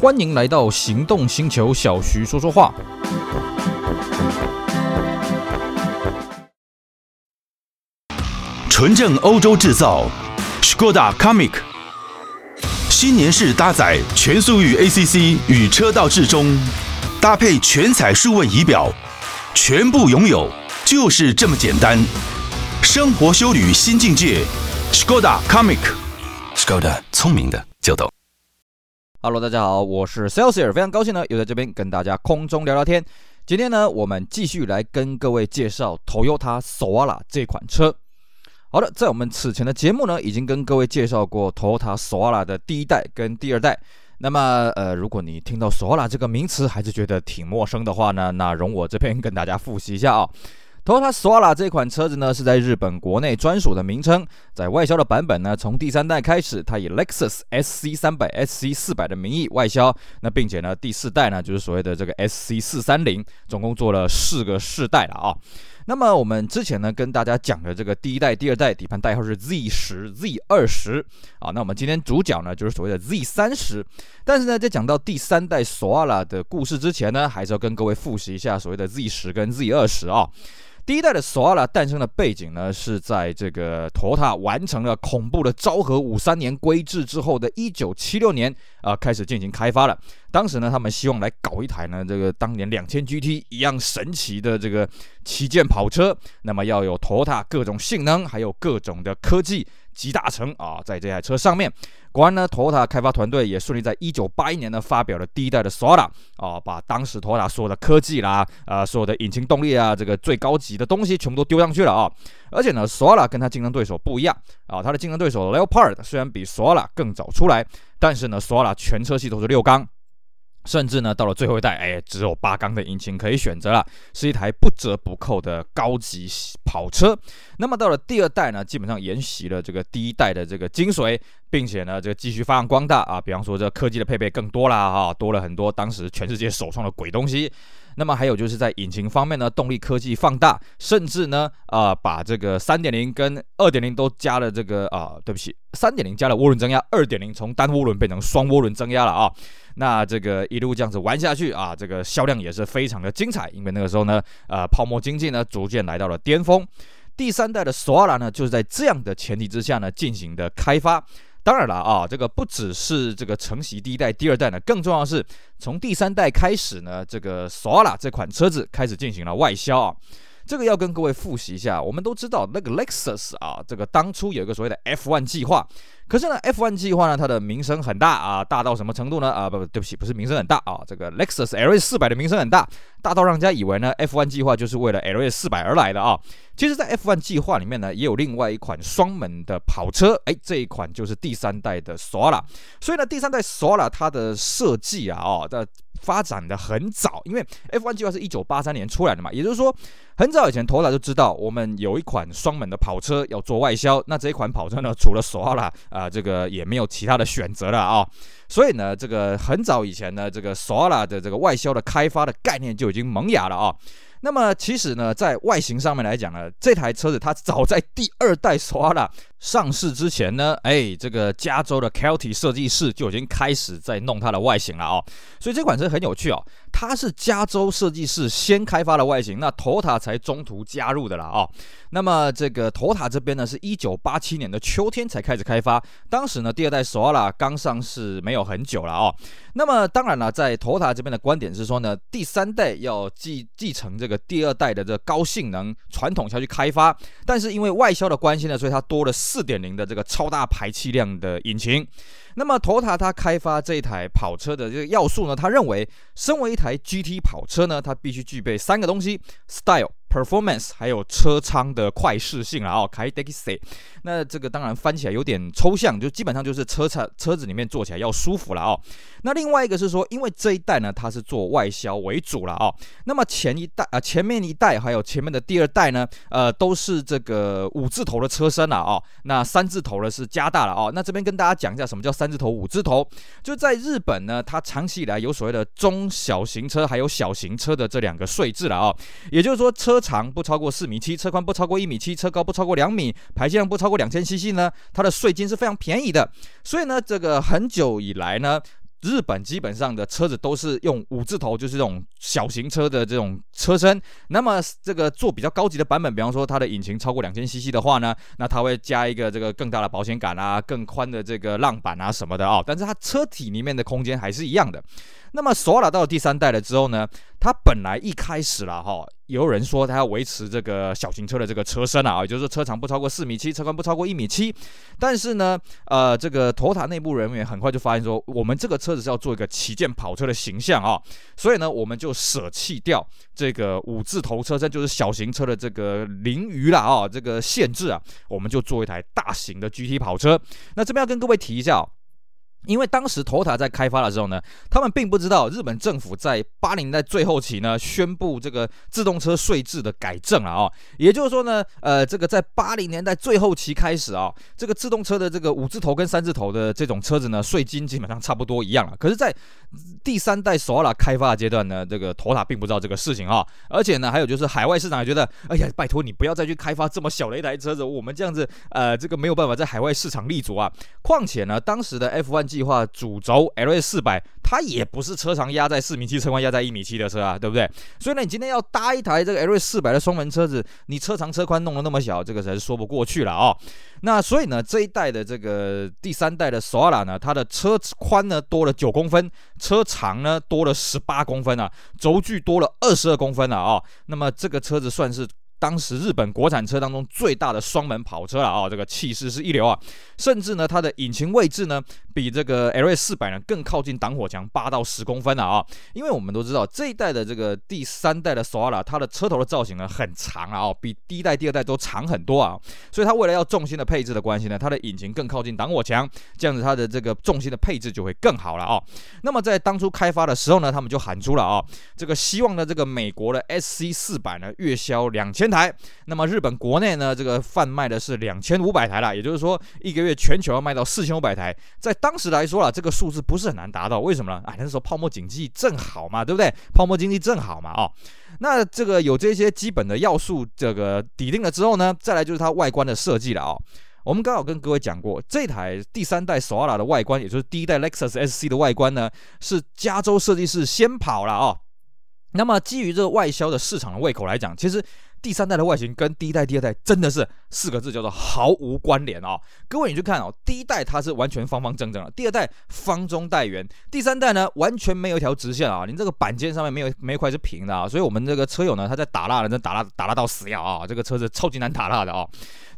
欢迎来到行动星球，小徐说说话。纯正欧洲制造，Skoda Comic，新年式搭载全速域 ACC 与车道智中，搭配全彩数位仪表，全部拥有就是这么简单。生活修旅新境界，Skoda Comic，Skoda 聪明的就懂。Hello，大家好，我是 Celsius，非常高兴呢，又在这边跟大家空中聊聊天。今天呢，我们继续来跟各位介绍 Toyota Soara 这款车。好的，在我们此前的节目呢，已经跟各位介绍过 Toyota Soara 的第一代跟第二代。那么，呃，如果你听到 Soara 这个名词还是觉得挺陌生的话呢，那容我这边跟大家复习一下啊、哦。Toyota Soara 这款车子呢，是在日本国内专属的名称。在外销的版本呢，从第三代开始，它以 Lexus SC 三百、SC 四百的名义外销。那并且呢，第四代呢，就是所谓的这个 SC 四三零，总共做了四个世代了啊。那么我们之前呢，跟大家讲的这个第一代、第二代底盘代号是 Z 十、Z 二十啊。那我们今天主角呢，就是所谓的 Z 三十。但是呢，在讲到第三代索阿拉的故事之前呢，还是要跟各位复习一下所谓的 Z 十跟 Z 二十啊。第一代的索拉诞生的背景呢，是在这个托塔完成了恐怖的昭和五三年规制之后的一九七六年啊、开始进行开发了。当时呢，他们希望来搞一台呢，这个当年两千 GT 一样神奇的这个旗舰跑车，那么要有托塔各种性能，还有各种的科技。集大成啊，在这台车上面，果然呢，Toyota 开发团队也顺利在一九八一年呢发表了第一代的 Soara 啊，把当时 Toyota 所有的科技啦，啊，所有的引擎动力啊，这个最高级的东西全部都丢上去了啊。而且呢，Soara 跟它竞争对手不一样啊，它的竞争对手 Leopard 虽然比 Soara 更早出来，但是呢，Soara 全车系都是六缸。甚至呢，到了最后一代，哎，只有八缸的引擎可以选择了，是一台不折不扣的高级跑车。那么到了第二代呢，基本上沿袭了这个第一代的这个精髓，并且呢，这个继续发扬光大啊。比方说，这科技的配备更多了，哈，多了很多当时全世界首创的鬼东西。那么还有就是在引擎方面呢，动力科技放大，甚至呢，啊、把这个三点零跟二点零都加了这个啊、对不起，三点零加了涡轮增压，二点零从单涡轮变成双涡轮增压了啊。那这个一路这样子玩下去啊，这个销量也是非常的精彩，因为那个时候呢，呃，泡沫经济呢逐渐来到了巅峰。第三代的索拉呢，就是在这样的前提之下呢进行的开发。当然了啊，这个不只是这个承袭第一代、第二代呢，更重要的是从第三代开始呢，这个索拉这款车子开始进行了外销啊。这个要跟各位复习一下，我们都知道那个 Lexus 啊，这个当初有一个所谓的 F1 计划。可是呢，F1 计划呢，它的名声很大啊，大到什么程度呢？啊，不不，对不起，不是名声很大啊，这个 Lexus LS 四百的名声很大，大到让人家以为呢，F1 计划就是为了 LS 四百而来的啊。其实，在 F1 计划里面呢，也有另外一款双门的跑车，哎，这一款就是第三代的 Soara。所以呢，第三代 Soara 它的设计啊，哦，的发展的很早，因为 F1 计划是一九八三年出来的嘛，也就是说，很早以前头来就知道我们有一款双门的跑车要做外销，那这一款跑车呢，除了 Soara。啊，这个也没有其他的选择了啊，所以呢，这个很早以前呢，这个 Sora 的这个外销的开发的概念就已经萌芽了啊。那么其实呢，在外形上面来讲呢，这台车子它早在第二代 Sora 上市之前呢，哎，这个加州的 Kelty 设计师就已经开始在弄它的外形了哦。所以这款车很有趣哦，它是加州设计师先开发的外形，那 tota 才中途加入的了啊。那么这个 tota 这边呢，是一九八七年的秋天才开始开发，当时呢，第二代 Soara 刚上市没有很久了哦。那么当然了，在 Toyota 这边的观点是说呢，第三代要继继承这个第二代的这高性能传统下去开发，但是因为外销的关系呢，所以它多了四点零的这个超大排气量的引擎。那么，Toyota 它开发这一台跑车的这个要素呢，他认为，身为一台 GT 跑车呢，它必须具备三个东西：style。Performance 还有车舱的快适性了，哦，快适性。那这个当然翻起来有点抽象，就基本上就是车车车子里面坐起来要舒服了哦。那另外一个是说，因为这一代呢，它是做外销为主了哦。那么前一代啊，前面一代还有前面的第二代呢，呃，都是这个五字头的车身了哦。那三字头的是加大了哦。那这边跟大家讲一下什么叫三字头、五字头。就在日本呢，它长期以来有所谓的中小型车还有小型车的这两个税制了哦。也就是说车。车长不超过四米七，车宽不超过一米七，车高不超过两米，排气量不超过两千 CC 呢，它的税金是非常便宜的。所以呢，这个很久以来呢，日本基本上的车子都是用五字头，就是这种小型车的这种车身。那么这个做比较高级的版本，比方说它的引擎超过两千 CC 的话呢，那它会加一个这个更大的保险杆啊，更宽的这个浪板啊什么的啊、但是它车体里面的空间还是一样的。那么索瓦拉到了第三代了之后呢，它本来一开始了哈，有人说它要维持这个小型车的这个车身啊，也就是说车长不超过四米七，车宽不超过一米七。但是呢，呃，这个 Toyota 内部人员很快就发现说，我们这个车子是要做一个旗舰跑车的形象啊，所以呢，我们就就舍弃掉这个五字头车身，就是小型车的这个凌舆了啊，这个限制啊，我们就做一台大型的 GT 跑车。那这边要跟各位提一下。因为当时 Toyota 在开发的时候呢，他们并不知道日本政府在八零年代最后期呢，宣布这个自动车税制的改正了啊、也就是说呢，呃，这个在八零年代最后期开始啊、这个自动车的这个五字头跟三字头的这种车子呢，税金基本上差不多一样了。可是，在第三代索拉开发的阶段呢，这个托塔并不知道这个事情啊、而且呢，还有就是海外市场也觉得，哎呀，拜托你不要再去开发这么小的一台车子，我们这样子，呃，这个没有办法在海外市场立足啊。况且呢，当时的 F1 计划主轴 LS 四百，它也不是车长压在四米七，车宽压在一米七的车啊，对不对？所以呢，你今天要搭一台这个 L 四百的双门车子，你车长车宽弄得那么小，这个才是说不过去了啊、哦。那所以呢，这一代的这个第三代的索拉呢，它的车宽呢多了九公分，车长呢多了十八公分啊，轴距多了二十二公分了啊、哦。那么这个车子算是。当时日本国产车当中最大的双门跑车了啊、这个气势是一流啊，甚至呢，它的引擎位置呢，比这个 LS 四百呢更靠近挡火墙八到十公分了啊、因为我们都知道这一代的这个第三代的索瓦拉，它的车头的造型呢很长啊，比第一代、第二代都长很多啊，所以它为了要重心的配置的关系呢，它的引擎更靠近挡火墙，这样子它的这个重心的配置就会更好了啊、哦。那么在当初开发的时候呢，他们就喊出了啊、这个希望呢，这个美国的 SC 四百呢月销两千台，那么日本国内呢，这个贩卖的是两千五百台了，也就是说一个月全球要卖到四千五百台，在当时来说啊，这个数字不是很难达到，为什么呢？啊，那时候泡沫经济正好嘛，对不对？泡沫经济正好嘛，哦，那这个有这些基本的要素，这个底定了之后呢，再来就是它外观的设计了哦。我们刚好跟各位讲过，这台第三代索拉的外观，也就是第一代 Lexus SC 的外观呢，是加州设计师先跑了哦。那么基于这个外销的市场的胃口来讲，其实。第三代的外形跟第一代、第二代真的是四个字叫做毫无关联啊！各位你去看哦，第一代它是完全方方正正的，第二代方中带圆，第三代呢完全没有一条直线啊！你这个板件上面没有没有一块是平的啊！所以我们这个车友呢，他在打蜡呢，真打蜡打蜡到死要啊！这个车子超级难打蜡的啊！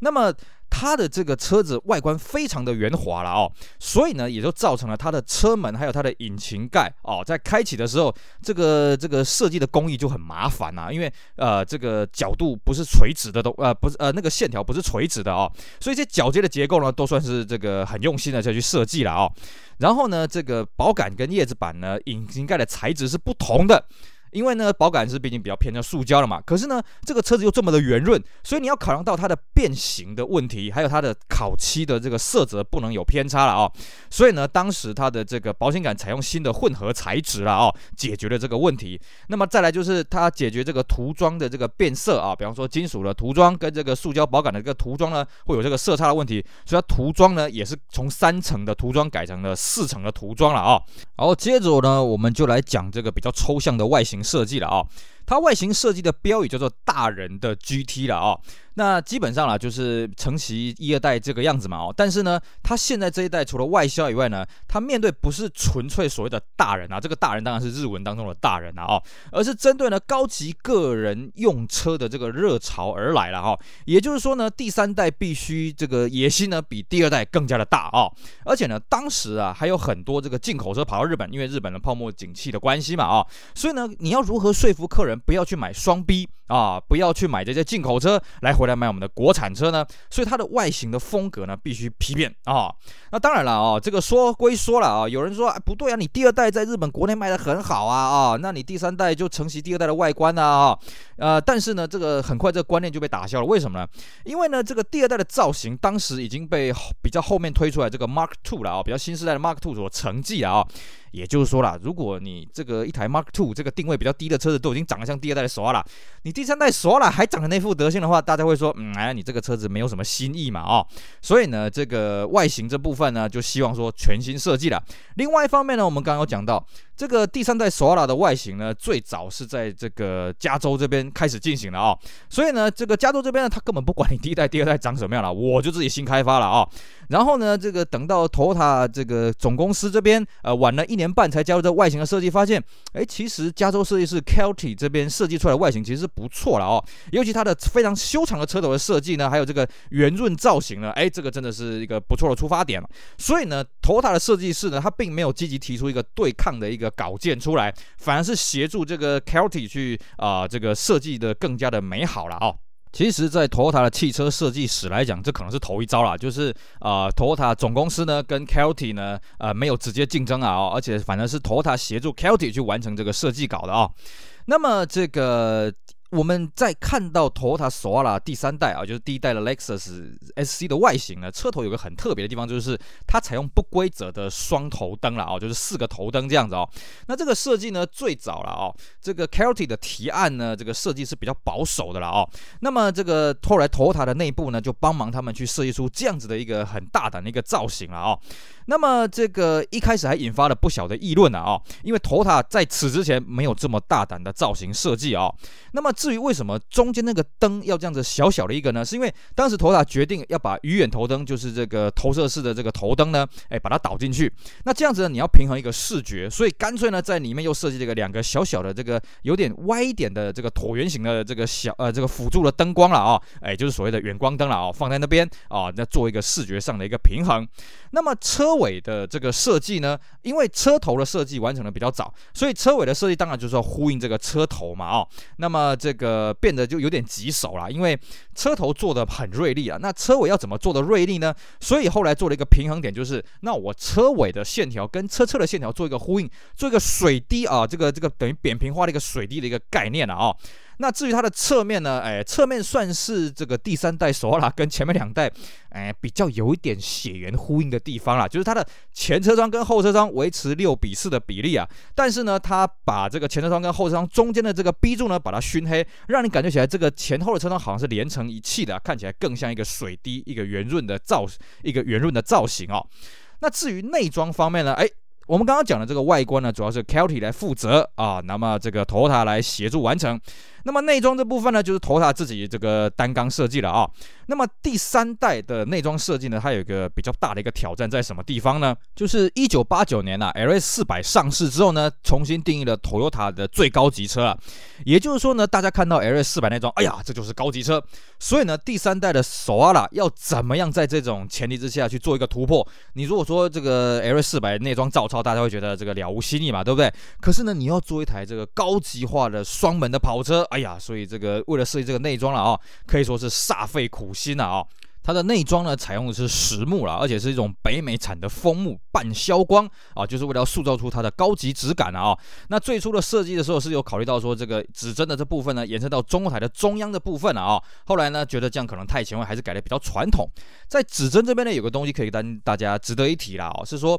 那么。它的这个车子外观非常的圆滑了哦，所以呢，也就造成了它的车门还有它的引擎盖哦，在开启的时候，这个这个设计的工艺就很麻烦呐，因为呃这个角度不是垂直的都呃不是呃那个线条不是垂直的哦，所以这铰接的结构呢都算是这个很用心的再去设计了哦，然后呢，这个保杆跟叶子板呢，引擎盖的材质是不同的。因为呢，保杆是毕竟比较偏向塑胶的嘛，可是呢，这个车子又这么的圆润，所以你要考量到它的变形的问题，还有它的烤漆的这个色泽不能有偏差了啊、所以呢，当时它的这个保险杆采用新的混合材质了啊、解决了这个问题。那么再来就是它解决这个涂装的这个变色啊，比方说金属的涂装跟这个塑胶保杆的这个涂装呢，会有这个色差的问题，所以它涂装呢也是从三层的涂装改成了四层的涂装了啊、哦。好，接着呢，我们就来讲这个比较抽象的外形。设计了啊、它外形设计的标语叫做“大人的 GT” 了啊、哦。那基本上啦，就是承袭一二代这个样子嘛哦，但是呢，它现在这一代除了外销以外呢，它面对不是纯粹所谓的大人啊，这个大人当然是日文当中的大人啊哦，而是针对呢高级个人用车的这个热潮而来了哈。也就是说呢，第三代必须这个野心呢比第二代更加的大哦，而且呢，当时啊还有很多这个进口车跑到日本，因为日本的泡沫景气的关系嘛啊，所以呢，你要如何说服客人不要去买双 B 啊，不要去买这些进口车来回来买我们的国产车呢，所以它的外形的风格呢必须批变啊、那当然了啊、这个说归说了啊，有人说、哎、不对啊，你第二代在日本国内卖得很好啊啊、那你第三代就承袭第二代的外观啊呃，但是呢，这个很快这个观念就被打消了。为什么呢？因为呢，这个第二代的造型当时已经被比较后面推出来这个 Mark Two 了啊、比较新时代的 Mark Two 所承继了啊。也就是说啦，如果你这个一台 Mark Two 这个定位比较低的车子都已经长得像第二代的索拉，你第三代索拉还长得那副德行的话，大家会说，嗯，哎，你这个车子没有什么新意嘛，哦，所以呢，这个外形这部分呢，就希望说全新设计了。另外一方面呢，我们刚刚有讲到。这个第三代索拉的外形呢，最早是在这个加州这边开始进行的啊、所以呢，这个加州这边呢，他根本不管你第一代、第二代长什么样了，我就自己新开发了啊、然后呢，这个等到 Toyota 这个总公司这边，呃，晚了一年半才加入这外形的设计，发现，哎，其实加州设计师 Kelty 这边设计出来的外形其实是不错了哦，尤其它的非常修长的车头的设计呢，还有这个圆润造型呢，哎，这个真的是一个不错的出发点。了。所以呢，Toyota 的设计师呢，他并没有积极提出一个对抗的一个。稿件出来，反而是协助这个 Kelty 去啊、这个设计的更加的美好了哦。其实，在 Toyota 的汽车设计史来讲，这可能是头一遭了，就是啊，Toyota 总公司呢跟 Kelty 呢，呃，没有直接竞争啊，哦，而且反而是 Toyota 协助 Kelty 去完成这个设计稿的啊、哦。那么这个。我们在看到 Toyota Solara 第三代啊，就是第一代的 Lexus SC 的外形呢，车头有个很特别的地方，就是它采用不规则的双头灯了啊，就是四个头灯这样子哦。那这个设计呢，最早了哦，这个 Kelty 的提案呢，这个设计是比较保守的了哦。那么这个后来 Toyota 的内部呢，就帮忙他们去设计出这样子的一个很大胆的一个造型了哦。那么这个一开始还引发了不小的议论呢啊，因为 Toyota 在此之前没有这么大胆的造型设计啊。那么至于为什么中间那个灯要这样子小小的一个呢？是因为当时头塔决定要把鱼眼头灯，就是这个投射式的这个头灯呢，哎，把它导进去。那这样子呢，你要平衡一个视觉，所以干脆呢，在里面又设计这个两个小小的这个有点歪一点的这个椭圆形的这个小呃这个辅助的灯光了啊，哎，就是所谓的远光灯了啊，放在那边啊，那做一个视觉上的一个平衡。那么车尾的这个设计呢，因为车头的设计完成的比较早，所以车尾的设计当然就是要呼应这个车头嘛啊。那么这这个变得就有点棘手了，因为车头做的很锐利啊，那车尾要怎么做的锐利呢？所以后来做了一个平衡点，就是那我车尾的线条跟车侧的线条做一个呼应，做一个水滴啊，这个这个等于扁平化的一个水滴的一个概念了啊。那至于它的侧面呢？哎，侧面算是这个第三代索拉跟前面两代，哎，比较有一点血缘呼应的地方啦。就是它的前车窗跟后车窗维持六比四的比例啊，但是呢，它把这个前车窗跟后车窗中间的这个 B 柱呢，把它熏黑，让你感觉起来这个前后的车窗好像是连成一气的，看起来更像一个水滴，一个圆润的造，一个圆润的造型哦。那至于内装方面呢？哎。我们刚刚讲的这个外观呢，主要是 Kelty 来负责啊，那么这个 Toyota 来协助完成。那么内装这部分呢，就是 Toyota 自己这个单缸设计了啊。那么第三代的内装设计呢，它有一个比较大的一个挑战在什么地方呢？就是一九八九年呐，LS 四百上市之后呢，重新定义了 Toyota 的最高级车啊。也就是说呢，大家看到 LS 四百内装，哎呀，这就是高级车。所以呢，第三代的 Solara 要怎么样在这种前提之下去做一个突破？你如果说这个 LS 四百内装照抄，大家会觉得这个了无新意嘛，对不对？可是呢，你要做一台这个高级化的双门的跑车，哎呀，所以这个为了设计这个内装了啊，可以说是煞费苦心了啊。它的内装呢，采用的是实木啦，而且是一种北美产的枫木半消光啊，就是为了塑造出它的高级质感啊。那最初的设计的时候是有考虑到说，这个指针的这部分呢，延伸到中控台的中央的部分了啊。后来呢，觉得这样可能太前卫，还是改的比较传统。在指针这边呢，有个东西可以跟大家值得一提啦，哦，是说。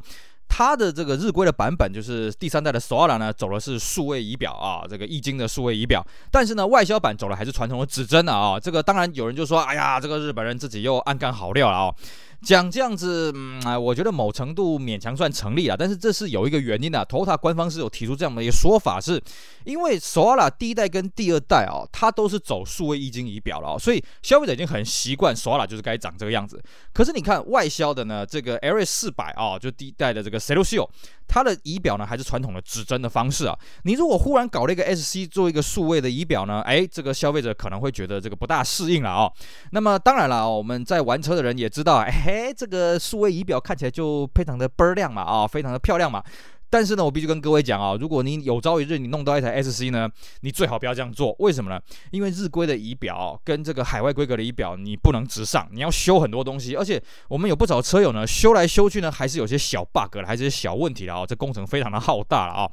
它的这个日规的版本就是第三代的索拉呢，走的是数位仪表啊，这个易经的数位仪表。但是呢，外销版走的还是传统的指针的啊。这个当然有人就说，哎呀，这个日本人自己又暗干好料了啊。讲这样子，嗯，我觉得某程度勉强算成立了，但是这是有一个原因的。Toyota 官方是有提出这样的一个说法，是因为 solar 第一代跟第二代啊，它都是走数位液晶仪表了，所以消费者已经很习惯 solar 就是该长这个样子。可是你看外销的呢，这个 LS 四百啊，就第一代的这个 Celluzio 它的仪表呢还是传统的指针的方式啊。你如果忽然搞了一个 SC 做一个数位的仪表呢，哎，这个消费者可能会觉得这个不大适应了啊。那么当然了，我们在玩车的人也知道，哎。这个数位仪表看起来就非常的倍儿亮嘛，啊，非常的漂亮嘛。但是呢，我必须跟各位讲啊，如果你有朝一日你弄到一台 SC 呢，你最好不要这样做。为什么呢？因为日规的仪表跟这个海外规格的仪表，你不能直上，你要修很多东西。而且我们有不少车友呢，修来修去呢，还是有些小 bug 了，还是些小问题的啊。这工程非常的浩大了啊。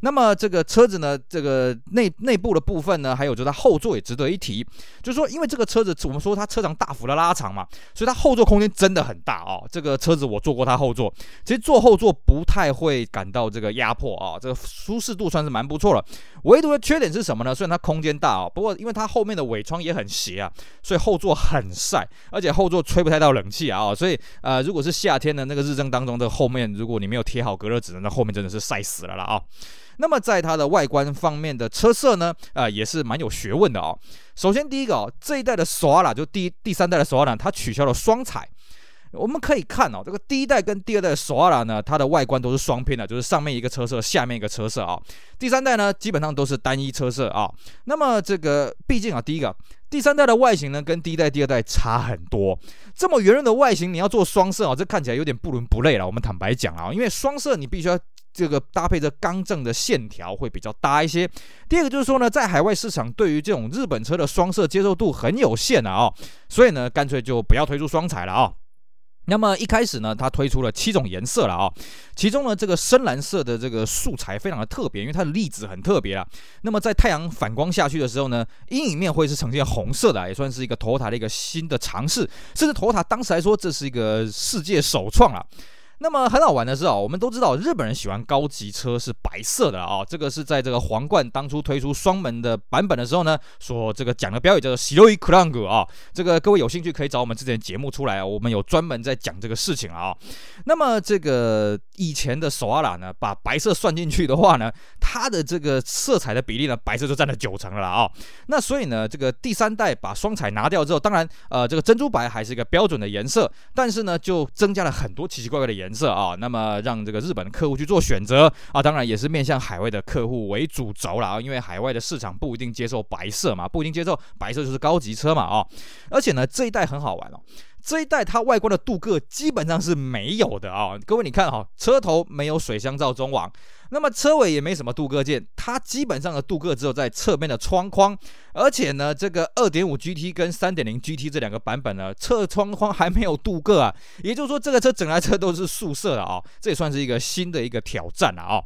那么这个车子呢，这个内内部的部分呢，还有就是它后座也值得一提，就是说，因为这个车子我们说它车长大幅的拉长嘛，所以它后座空间真的很大哦。这个车子我坐过它后座，其实坐后座不太会感到。这个压迫啊，这个舒适度算是蛮不错了。唯独的缺点是什么呢？虽然它空间大啊，不过因为它后面的尾窗也很斜啊，所以后座很晒，而且后座吹不太到冷气啊，所以呃，如果是夏天的那个日正当中的后面，如果你没有贴好隔热纸，那后面真的是晒死了啦啊。那么在它的外观方面的车色呢，呃，也是蛮有学问的哦。首先第一个哦，这一代的索瓦拉就第第三代的索瓦拉，它取消了双彩。我们可以看哦，这个第一代跟第二代的索瓦拉呢，它的外观都是双拼的，就是上面一个车色，下面一个车色啊、第三代呢，基本上都是单一车色啊、那么这个毕竟啊，第一个第三代的外形呢，跟第一代、第二代差很多。这么圆润的外形，你要做双色啊、哦，这看起来有点不伦不类了。我们坦白讲啊，因为双色你必须要这个搭配着刚正的线条会比较搭一些。第二个就是说呢，在海外市场对于这种日本车的双色接受度很有限啊、所以呢，干脆就不要推出双彩了啊、那么一开始呢，它推出了七种颜色了啊、其中呢，这个深蓝色的这个素材非常的特别，因为它的粒子很特别啊。那么在太阳反光下去的时候呢，阴影面会是呈现红色的，也算是一个头塔的一个新的尝试，甚至头塔当时来说，这是一个世界首创了。那么很好玩的是啊，我们都知道日本人喜欢高级车是白色的啊，这个是在这个皇冠当初推出双门的版本的时候呢，所这个讲的标语叫做“白いクランク”啊，这个各位有兴趣可以找我们之前的节目出来啊，我们有专门在讲这个事情啊。那么这个以前的索瓦拉呢，把白色算进去的话呢，它的这个色彩的比例呢，白色就占了九成了啊。那所以呢，这个第三代把双彩拿掉之后，当然呃这个珍珠白还是一个标准的颜色，但是呢就增加了很多奇奇怪怪的颜色。 颜色啊，那么让这个日本客户去做选择啊，当然也是面向海外的客户为主轴了啊，因为海外的市场不一定接受白色嘛，不一定接受白色就是高级车嘛啊，而且呢这一代很好玩哦。这一代它外观的镀铬基本上是没有的啊、各位你看哈、哦，车头没有水箱罩中网，那么车尾也没什么镀铬件，它基本上的镀铬只有在侧边的窗框，而且呢，这个二点五 GT 跟三点零 GT 这两个版本呢，侧窗框还没有镀铬啊，也就是说这个车整台车都是素色的啊、哦，这也算是一个新的一个挑战了啊、哦。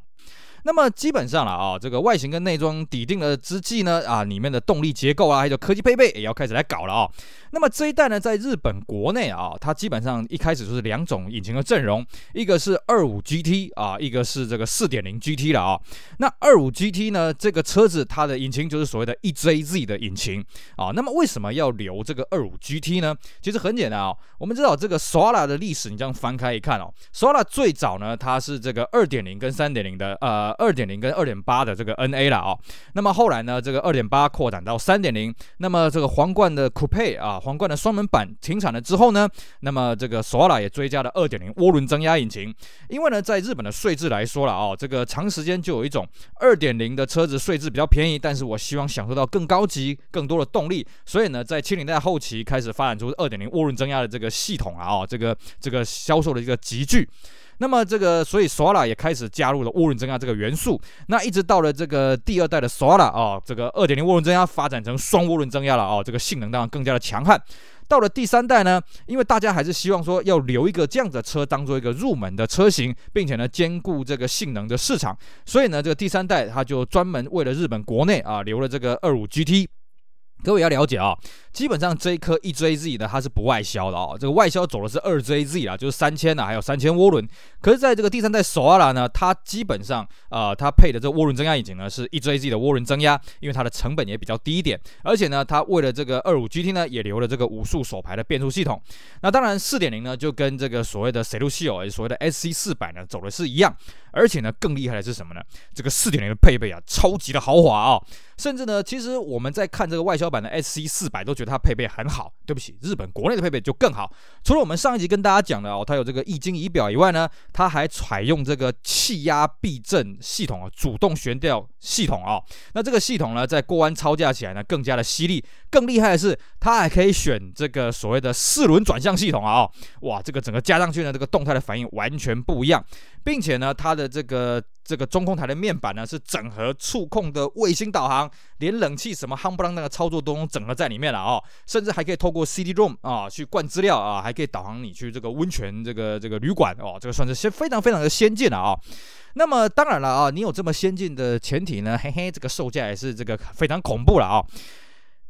那么基本上了啊，这个外形跟内装底定了之际呢，啊，里面的动力结构啊，还有科技配备也要开始来搞了啊。那么这一代呢，在日本国内啊，它基本上一开始就是两种引擎的阵容，一个是二五 GT 啊，一个是这个四点零 GT 了啊。那二五 GT 呢，这个车子它的引擎就是所谓的 EJZ 的引擎啊。那么为什么要留这个二五 GT 呢？其实很简单啊，我们知道这个 Sora 的历史，你这样翻开一看哦，，Sora 最早呢，它是这个二点零跟三点零的呃。二点零跟二点八的这个 NA 了啊，那么后来呢，这个二点八扩展到三点零，那么这个皇冠的 Coupe 啊，皇冠的双门版停产了之后呢，那么这个索瓦拉也追加了二点零涡轮增压引擎，因为呢，在日本的税制来说了啊，这个长时间就有一种二点零的车子税制比较便宜，但是我希望享受到更高级、更多的动力，所以呢，在七零代后期开始发展出二点零涡轮增压的这个系统啊，啊，这个这个销售的一个集聚。那么这个，所以索瓦拉也开始加入了涡轮增压这个元素。那一直到了这个第二代的索瓦拉啊，这个二点零涡轮增压发展成双涡轮增压了啊，这个性能当然更加的强悍。到了第三代呢，因为大家还是希望说要留一个这样的车当做一个入门的车型，并且呢兼顾这个性能的市场，所以呢这个第三代它就专门为了日本国内啊留了这个二五 GT。各位要了解啊。基本上这一颗 EJZ 呢，它是不外销的哦。这个外销走的是二 JZ 啊，就是三千啊，还有三千涡轮。可是，在这个第三代索阿拉呢，它基本上呃，它配的这涡轮增压引擎呢是 EJZ 的涡轮增压，因为它的成本也比较低一点。而且呢，它为了这个二五 GT 呢，也留了这个五速手排的变速系统。那当然，四点零呢就跟这个所谓的 Cellcio 所谓的 SC 四百呢走的是一样。而且呢，更厉害的是什么呢？这个四点零的配备啊，超级的豪华啊、哦！甚至呢，其实我们在看这个外销版的 SC 四百都觉得。它配备很好，对不起，日本国内的配备就更好。除了我们上一集跟大家讲的哦，它有这个液晶仪表以外呢，它还采用这个气压避震系统啊，主动悬吊系统啊。那这个系统呢，在过弯操驾起来呢，更加的犀利。更厉害的是，它还可以选这个所谓的四轮转向系统啊！哇，这个整个加上去呢，这个动态的反应完全不一样，并且呢，它的的这个这个中控台的面板呢，是整合触控的卫星导航，连冷气什么夯不啷那个操作都能整合在里面了啊！甚至还可以透过 CD-ROM 啊去灌资料啊，还可以导航你去这个温泉这个这个旅馆哦，这个算是先非常非常的先进了啊！那么当然了啊，你有这么先进的前提呢，嘿嘿，这个售价也是这个非常恐怖了啊！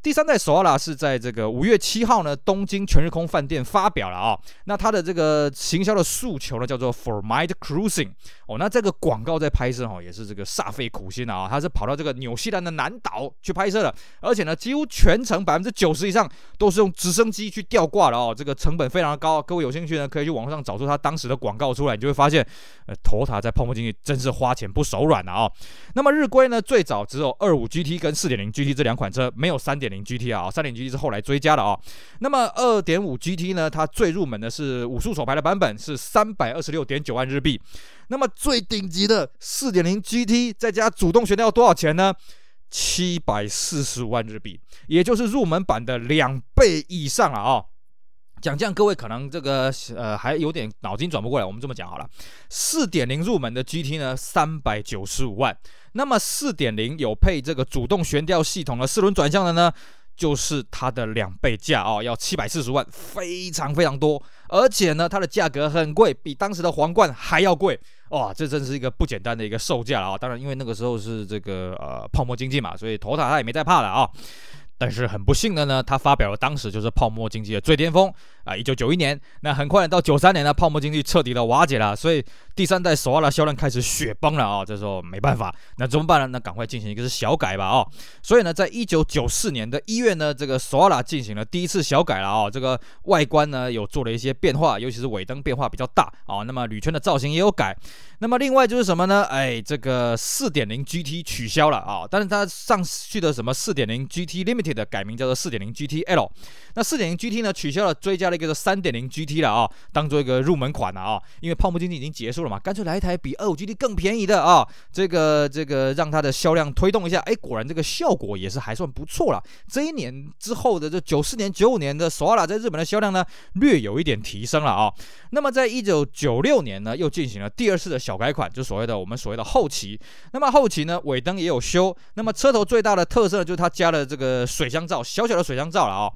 第三代索瓦拉是在这个五月七号呢，东京全日空饭店发表了啊、那它的这个行销的诉求呢，叫做 For Mind Cruising 哦。那这个广告在拍摄、哦，也是这个煞费苦心的啊、哦。它是跑到这个纽西兰的南岛去拍摄的，而且呢，几乎全程百分之九十以上都是用直升机去吊挂的哦。这个成本非常的高，各位有兴趣呢，可以去网上找出它当时的广告出来，你就会发现，呃，头塔在泡沫经济真是花钱不手软啊、哦。那么日规呢，最早只有二五 GT 跟四点零 GT 这两款车，没有三点零 GT 啊，三点 GT 是后来追加的啊。那么二点五 GT 呢，它最入门的是武术手牌的版本，是三百二十六点九万日币。那么最顶级的四点零 GT 再加主动悬吊多少钱呢？七百四十五万日币，也就是入门版的两倍以上了啊。讲这样，各位可能这个呃还有点脑筋转不过来。我们这么讲好了，四点零入门的 GT 呢，三百九十五万。那么四点零有配这个主动悬吊系统的四轮转向的呢，就是它的两倍价哦，要七百四十万，非常非常多。而且呢，它的价格很贵，比当时的皇冠还要贵哇！这真是一个不简单的一个售价了啊。当然，因为那个时候是这个呃泡沫经济嘛，所以头塔他也没在怕的啊。但是很不幸的呢，他发表了当时就是泡沫经济的最巅峰。啊，一九九一年。那很快到九三年呢，泡沫经济彻底的瓦解了，所以第三代索瓦拉销量开始雪崩了啊。这时候没办法，那怎么办呢？那赶快进行一个是小改吧啊。所以呢，在一九九四年的一月呢，这个索瓦拉进行了第一次小改了啊。这个外观呢有做了一些变化，尤其是尾灯变化比较大啊。那么铝圈的造型也有改。那么另外就是什么呢？哎，这个四点零 GT 取消了啊，但是它上去的什么四点零 GT Limited 改名叫做四点零 GT L。那四点零 GT 呢取消了，追加了一个三点零 GT 了啊，当做一个入门款了啊。因为泡沫经济已经结束了嘛，干脆来一台比二五 GT 更便宜的啊，这个这个让它的销量推动一下。哎，果然这个效果也是还算不错了。这一年之后的这九四年、九五年的索拉在日本的销量呢略有一点提升了啊。那么在一九九六年呢又进行了第二次的小。改款就所谓的我们所谓的后期，那么后期呢尾灯也有修，那么车头最大的特色就是它加了这个水箱罩，小小的水箱罩了啊、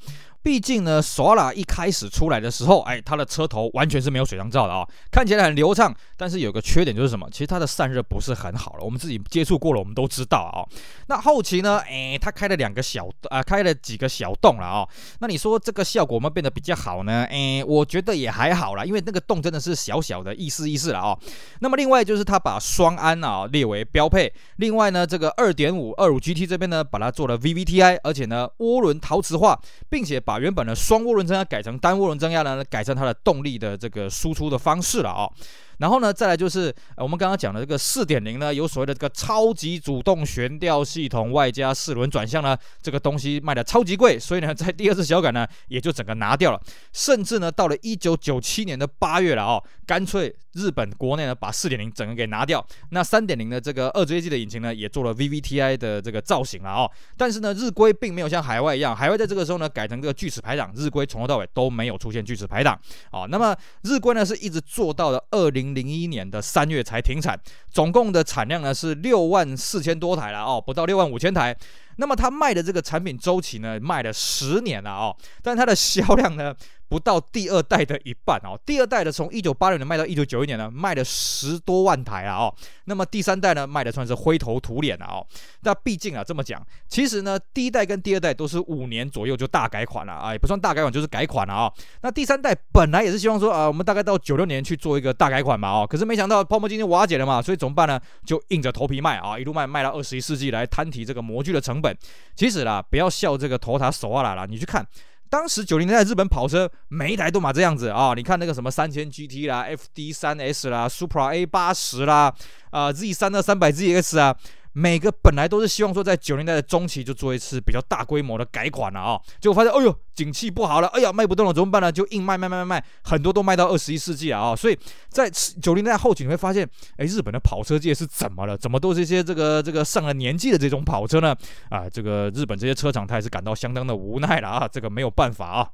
毕竟呢，索拉一开始出来的时候，哎，它的车头完全是没有水箱罩的啊、哦，看起来很流畅。但是有个缺点就是什么？其实它的散热不是很好了。我们自己接触过了，我们都知道啊、那后期呢，哎，它开了两个小啊、开了几个小洞了啊、哦。那你说这个效果有没有变得比较好呢？哎，我觉得也还好啦，因为那个洞真的是小小的，意思意思了啊、哦。那么另外就是它把双安啊列为标配。另外呢，这个二点五二五 GT 这边呢，把它做了 VVTi，而且呢涡轮陶瓷化，并且把原本的双涡轮增压改成单涡轮增压呢，改成它的动力的这个输出的方式了啊、哦。然后呢，再来就是我们刚刚讲的这个四点零呢，有所谓的这个超级主动悬吊系统，外加四轮转向呢，这个东西卖的超级贵，所以呢，在第二次小改呢，也就整个拿掉了。甚至呢，到了一九九七年的八月了哦，干脆日本国内呢，把四点零整个给拿掉。那三点零的这个二追机的引擎呢，也做了 VVTi 的这个造型了哦。但是呢，日规并没有像海外一样，海外在这个时候呢，改成这个锯齿排档，日规从头到尾都没有出现锯齿排档哦。那么日规呢，是一直做到了二零。零一年的三月才停产，总共的产量呢是六万四千多台了哦，不到六万五千台。那么他卖的这个产品周期呢，卖了十年了哦，但它的销量呢，不到第二代的一半哦，第二代的从一九八六年卖到一九九一年呢，卖了十多万台啊哦，那么第三代呢，卖的算是灰头土脸了哦。那毕竟啊这么讲，其实呢第一代跟第二代都是五年左右就大改款了啊，也不算大改款，就是改款了啊。那第三代本来也是希望说啊，我们大概到九六年去做一个大改款嘛哦，可是没想到泡沫经济瓦解了嘛，所以怎么办呢？就硬着头皮卖啊，一路卖卖到二十一世纪来摊提这个模具的成本。其实啦，不要笑这个头塔索瓦拉啦，你去看。当时九零年代日本跑车每一台都嘛这样子啊、你看那个什么三千 GT 啦、FD 三 S 啦、Supra A 八十啦、啊 Z 三的三百 ZX 啊。每个本来都是希望说在九零代的中期就做一次比较大规模的改款了啊、结果发现，哎呦，景气不好了，哎呀，卖不动了，怎么办呢？就硬卖卖卖卖卖，很多都卖到二十一世纪啊、哦，所以在九零代后期你会发现，哎，日本的跑车界是怎么了？怎么都是一些这个这个上了年纪的这种跑车呢？啊，这个日本这些车厂他也是感到相当的无奈了啊，这个没有办法啊。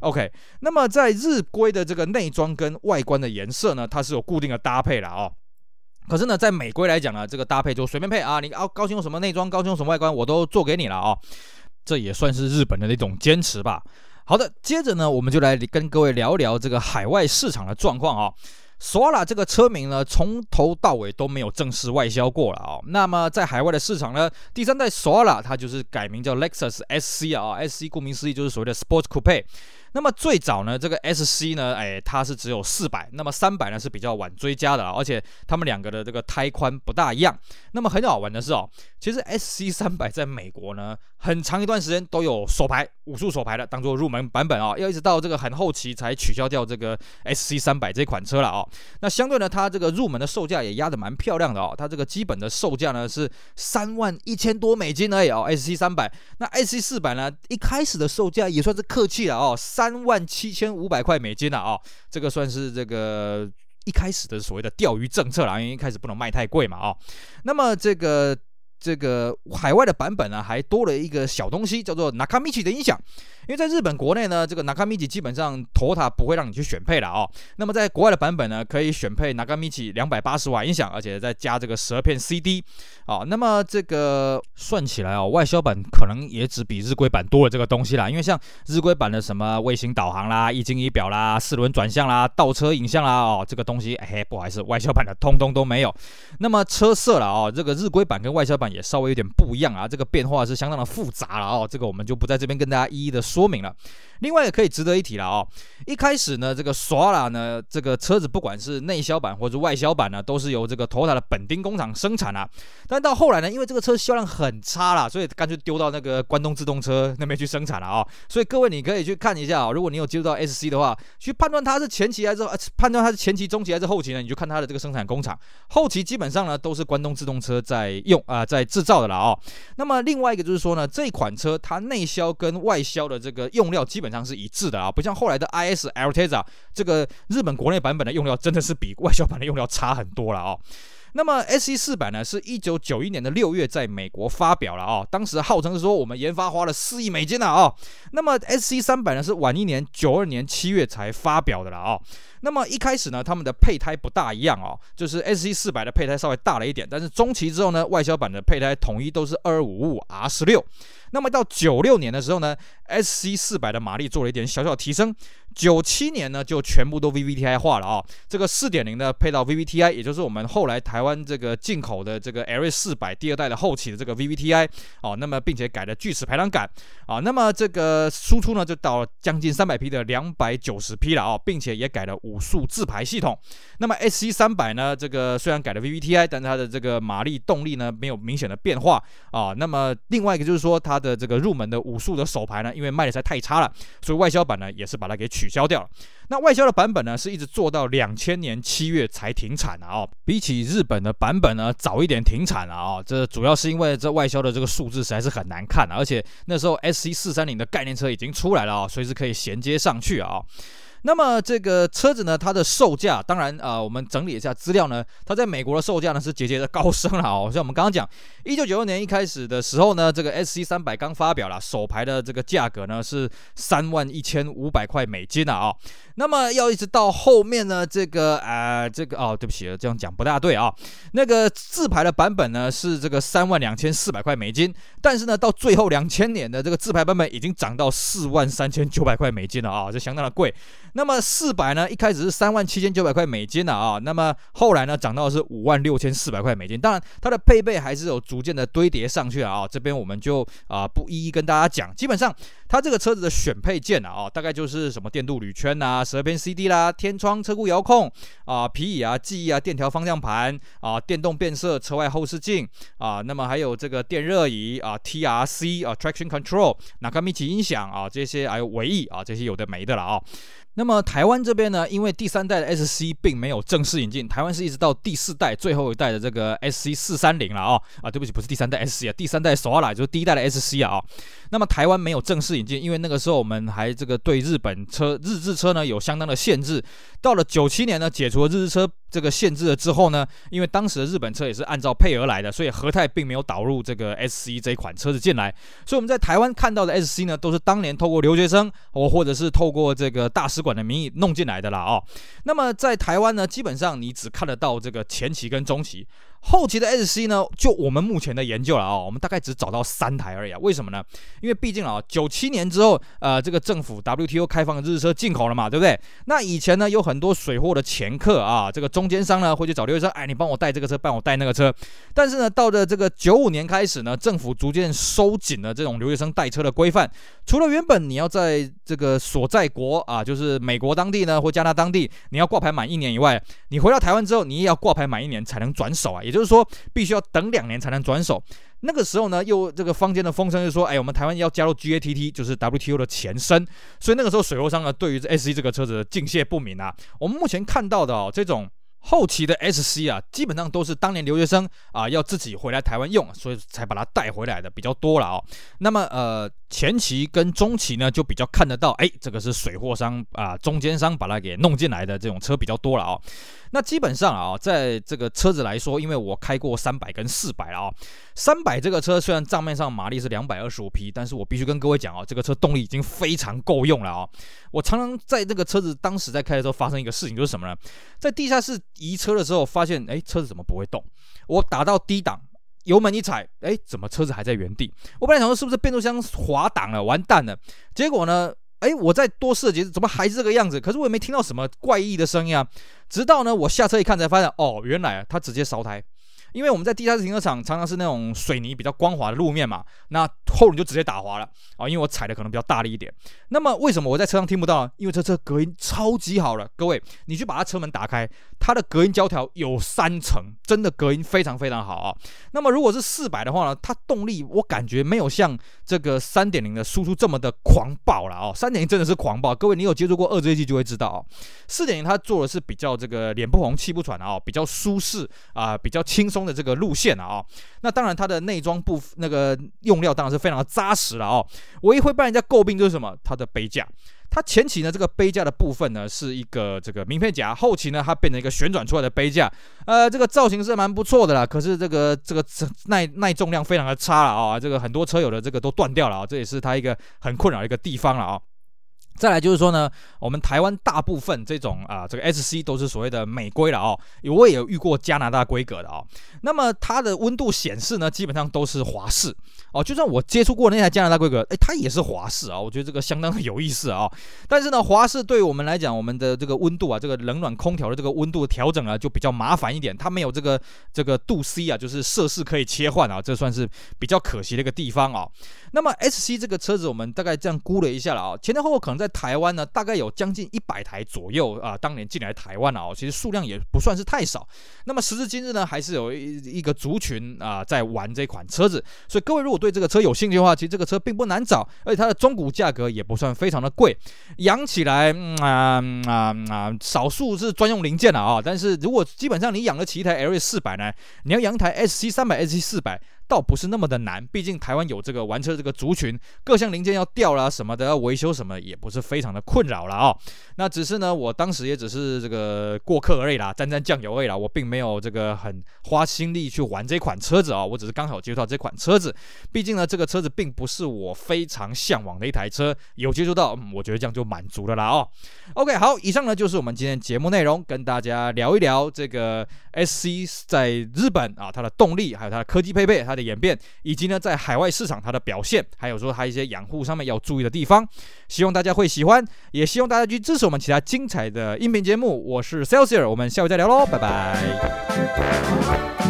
OK，那么在日规的这个内装跟外观的颜色呢，它是有固定的搭配了啊、哦。可是呢，在美规来讲呢，这个搭配就随便配啊，你啊高兴用什么内装，高兴用什么外观，我都做给你了啊、这也算是日本的一种坚持吧。好的，接着呢，我们就来跟各位聊聊这个海外市场的状况啊。索瓦拉这个车名呢，从头到尾都没有正式外销过了啊、那么在海外的市场呢，第三代索瓦拉它就是改名叫 Lexus SC 啊，SC 顾名思义就是所谓的 Sports Coupe。那么最早呢，这个 S C 呢，哎，它是只有四百，那么三百呢是比较晚追加的，而且他们两个的这个胎宽不大一样。那么很好玩的是哦，其实 S C 三百在美国呢，很长一段时间都有手排五速手排的，当做入门版本哦，要一直到这个很后期才取消掉这个 S C 三百这款车了哦。那相对呢，它这个入门的售价也压得蛮漂亮的哦，它这个基本的售价呢是三万一千多美金而已哦，S C 三百。那 S C 四百呢，一开始的售价也算是客气了哦，三三万七千五百块美金了啊、这个算是这个一开始的所谓的钓鱼政策啦，因为一开始不能卖太贵嘛啊、那么这个这个海外的版本呢，还多了一个小东西，叫做 Nakamichi 的音响。因为在日本国内呢，这个 Nakamichi 基本上，Tota 不会让你去选配了哦。那么在国外的版本呢，可以选配 Nakamichi 两百八十瓦音响，而且再加这个十二片 CD 哦。那么这个算起来哦，外销版可能也只比日规版多了这个东西啦。因为像日规版的什么卫星导航啦、液晶仪表啦、四轮转向啦、倒车影像啦哦，这个东西哎，不好意思，外销版的通通都没有。那么车色了哦，这个日规版跟外销版也稍微有点不一样啊，这个变化是相当的复杂了哦。这个我们就不在这边跟大家一一的说。明了。另外也可以值得一提了哦，一开始呢，这个索瓦拉呢，这个车子不管是内销版或者外销版呢，都是由这个 Toyota 的本町工厂生产啊。但到后来呢，因为这个车销量很差啦，所以干脆丢到那个关东自动车那边去生产了啊。所以各位你可以去看一下啊，如果你有接触到 SC 的话，去判断它是前期还是判断它是前期、中期还是后期呢？你就看它的这个生产工厂，后期基本上呢都是关东自动车在用啊，在制造的了啊。那么另外一个就是说呢，这款车它内销跟外销的这个用料基本上是一致的啊。不像后来的 IS Altezza 这个日本国内版本的用料真的是比外销版的用料差很多了啊。那么 SC 四百呢，是一九九一年的六月在美国发表了啊，当时号称是说我们研发花了四亿美金了啊。那么 SC 三百呢，是晚一年九二年七月才发表的了啊。那么一开始呢，他们的配胎不大一样哦，就是 SC 四百的配胎稍微大了一点，但是中期之后呢，外销版的配胎统一都是二五五 R 十六。那么到九六年的时候呢，SC 四百的马力做了一点小小提升。九七年呢，就全部都 VVTi 化了啊、这个四点零呢，配到 VVTi，也就是我们后来台湾这个进口的这个 L 四百第二代的后期的这个 VVTi 哦。那么并且改了锯齿排挡杆啊。那么这个输出呢，就到了将近三百匹的两百九十匹了啊、并且也改了五速自排系统。那么 SC 三百呢，这个虽然改了 VVTi，但它的这个马力动力呢没有明显的变化啊。那么另外一个就是说它。的这个入门的五速的手排呢，因为卖的实在太差了，所以外销版呢也是把它给取取消掉了。那外销的版本呢，是一直做到两千年七月才停产的哦。比起日本的版本呢，早一点停产了啊、这主要是因为这外销的这个数字实在是很难看，而且那时候 SC 四三零的概念车已经出来了啊、随时可以衔接上去啊、那么这个车子呢，它的售价，当然啊、我们整理一下资料呢，它在美国的售价呢是节节的高升了哦。像我们刚刚讲，一九九六年一开始的时候呢，这个 SC 三百刚发表了，首排的这个价格呢是三万一千五百块美金啊、那么要一直到后面呢，这个啊、呃，这个哦，对不起，这样讲不大对啊。那个自排的版本呢是这个三万两千四百块美金，但是呢，到最后两千年的这个自排版本已经涨到四万三千九百块美金了啊，这相当的贵。那么四百呢，一开始是三万七千九百块美金的啊，那么后来呢，涨到是五万六千四百块美金。当然，它的配备还是有逐渐的堆叠上去了啊。这边我们就啊不一一跟大家讲。基本上，它这个车子的选配件啊，大概就是什么电镀铝圈呐、十二片 CD 啦、天窗、车库遥控啊、皮椅啊、记忆啊、电调方向盘啊、电动变色、车外后视镜啊，那么还有这个电热椅啊、TRC 啊、Traction Control、纳卡米奇音响啊这些，还有尾翼啊这些有的没的了啊。那么台湾这边呢，因为第三代的 SC 并没有正式引进，台湾是一直到第四代最后一代的这个 SC 四三零了啊啊，对不起，不是第三代 SC 啊，第三代索瓦拉就是第一代的 SC 啊啊。那么台湾没有正式引进，因为那个时候我们还这个对日本车日制车呢有相当的限制。到了九七年呢，解除了日制车这个限制了之后呢，因为当时的日本车也是按照配额来的，所以和泰并没有导入这个 SC 这一款车子进来。所以我们在台湾看到的 SC 呢，都是当年透过留学生或或者是透过这个大使馆的名义弄进来的啦哦。那么在台湾呢，基本上你只看得到这个前期跟中期。后期的 SC 呢，就我们目前的研究了啊，我们大概只找到三台而已啊。为什么呢？因为毕竟啊，九七年之后，呃，这个政府 WTO 开放日车进口了嘛，对不对？那以前呢，有很多水货的前客啊，这个中间商呢会去找留学生，哎，你帮我带这个车，帮我带那个车。但是呢，到了这个九五年开始呢，政府逐渐收紧了这种留学生带车的规范，除了原本你要在这个所在国啊，就是美国当地呢或加拿大当地，你要挂牌满一年以外，你回到台湾之后，你也要挂牌满一年才能转手啊。也就是说，必须要等两年才能转手。那个时候呢，又这个坊间的风声就说，哎，我们台湾要加入 GATT，就是 WTO 的前身。所以那个时候，水货商呢，对于这 SE 这个车子的敬谢不敏啊。我们目前看到的哦，这种后期的 SC 啊，基本上都是当年留学生啊要自己回来台湾用，所以才把它带回来的比较多了哦。那么呃。前期跟中期呢，就比较看得到，哎，这个是水货商啊，中间商把它给弄进来的这种车比较多了、哦。那基本上啊，在这个车子来说，因为我开过三百跟四百了啊，三百这个车虽然账面上马力是两百二十五匹，但是我必须跟各位讲啊，这个车动力已经非常够用了啊。我常常在这个车子当时在开的时候发生一个事情，就是什么呢？在地下室移车的时候，发现哎，车子怎么不会动？我打到低档。油门一踩，哎，怎么车子还在原地？我本来想说是不是变速箱滑档了，完蛋了。结果呢，哎，我再多试几次，怎么还是这个样子？可是我也没听到什么怪异的声音啊。直到呢，我下车一看，才发现，哦，原来啊，它直接烧胎。因为我们在地下室停车场常常是那种水泥比较光滑的路面嘛，那后轮就直接打滑了啊，因为我踩的可能比较大力一点。那么为什么我在车上听不到？因为这车隔音超级好了，各位，你去把它车门打开，它的隔音胶条有三层，真的隔音非常非常好啊。那么如果是四百的话呢，它动力我感觉没有像这个三点零的输出这么的狂暴了哦。三点零真的是狂暴，各位你有接触过二 Z 机就会知道哦。四点零它做的是比较这个脸不红气不喘啊，比较舒适啊，比较轻松。的这个路线了啊、那当然它的内装部那个用料当然是非常的扎实了哦。唯一会被人家诟病就是什么？它的杯架，它前期呢这个杯架的部分呢是一个这个名片夹，后期呢它变成一个旋转出来的杯架，呃，这个造型是蛮不错的啦。可是这个这个耐耐重量非常的差了啊、这个很多车友的这个都断掉了啊、这也是它一个很困扰的一个地方了啊、再来就是说呢，我们台湾大部分这种啊，这个 SC 都是所谓的美规了哦。我也有遇过加拿大规格的哦。那么它的温度显示呢，基本上都是华氏哦。就算我接触过那台加拿大规格，诶，它也是华氏啊。我觉得这个相当的有意思啊。但是呢，华氏对于我们来讲，我们的这个温度啊，这个冷暖空调的这个温度调整啊，就比较麻烦一点。它没有这个这个度 C 啊，就是摄氏可以切换啊，这算是比较可惜的一个地方啊。那么 SC 这个车子，我们大概这样估了一下了啊，前前后后可能在台湾呢，大概有将近一百台左右啊，当年进来台湾了啊，其实数量也不算是太少。那么时至今日呢，还是有一一个族群啊在玩这款车子，所以各位如果对这个车有兴趣的话，其实这个车并不难找，而且它的中古价格也不算非常的贵，养起来啊啊啊，少数是专用零件了啊，但是如果基本上你养得起一台 LA 四百呢，你要养一台 SC 三百、SC 四百。倒不是那么的难，毕竟台湾有这个玩车这个族群，各项零件要掉啦什么的，要维修什么也不是非常的困扰了啊、哦。那只是呢，我当时也只是这个过客而已啦，沾沾酱油而已啦，我并没有这个很花心力去玩这款车子啊、哦，我只是刚好接触到这款车子。毕竟呢，这个车子并不是我非常向往的一台车，有接触到，我觉得这样就满足了啦哦。OK，好，以上呢就是我们今天节目内容，跟大家聊一聊这个 SC 在日本啊，它的动力，还有它的科技配备，它的。演变，以及呢，在海外市场它的表现，还有说它一些养护上面要注意的地方，希望大家会喜欢，也希望大家去支持我们其他精彩的音频节目。我是 Celsius，我们下回再聊喽，拜拜。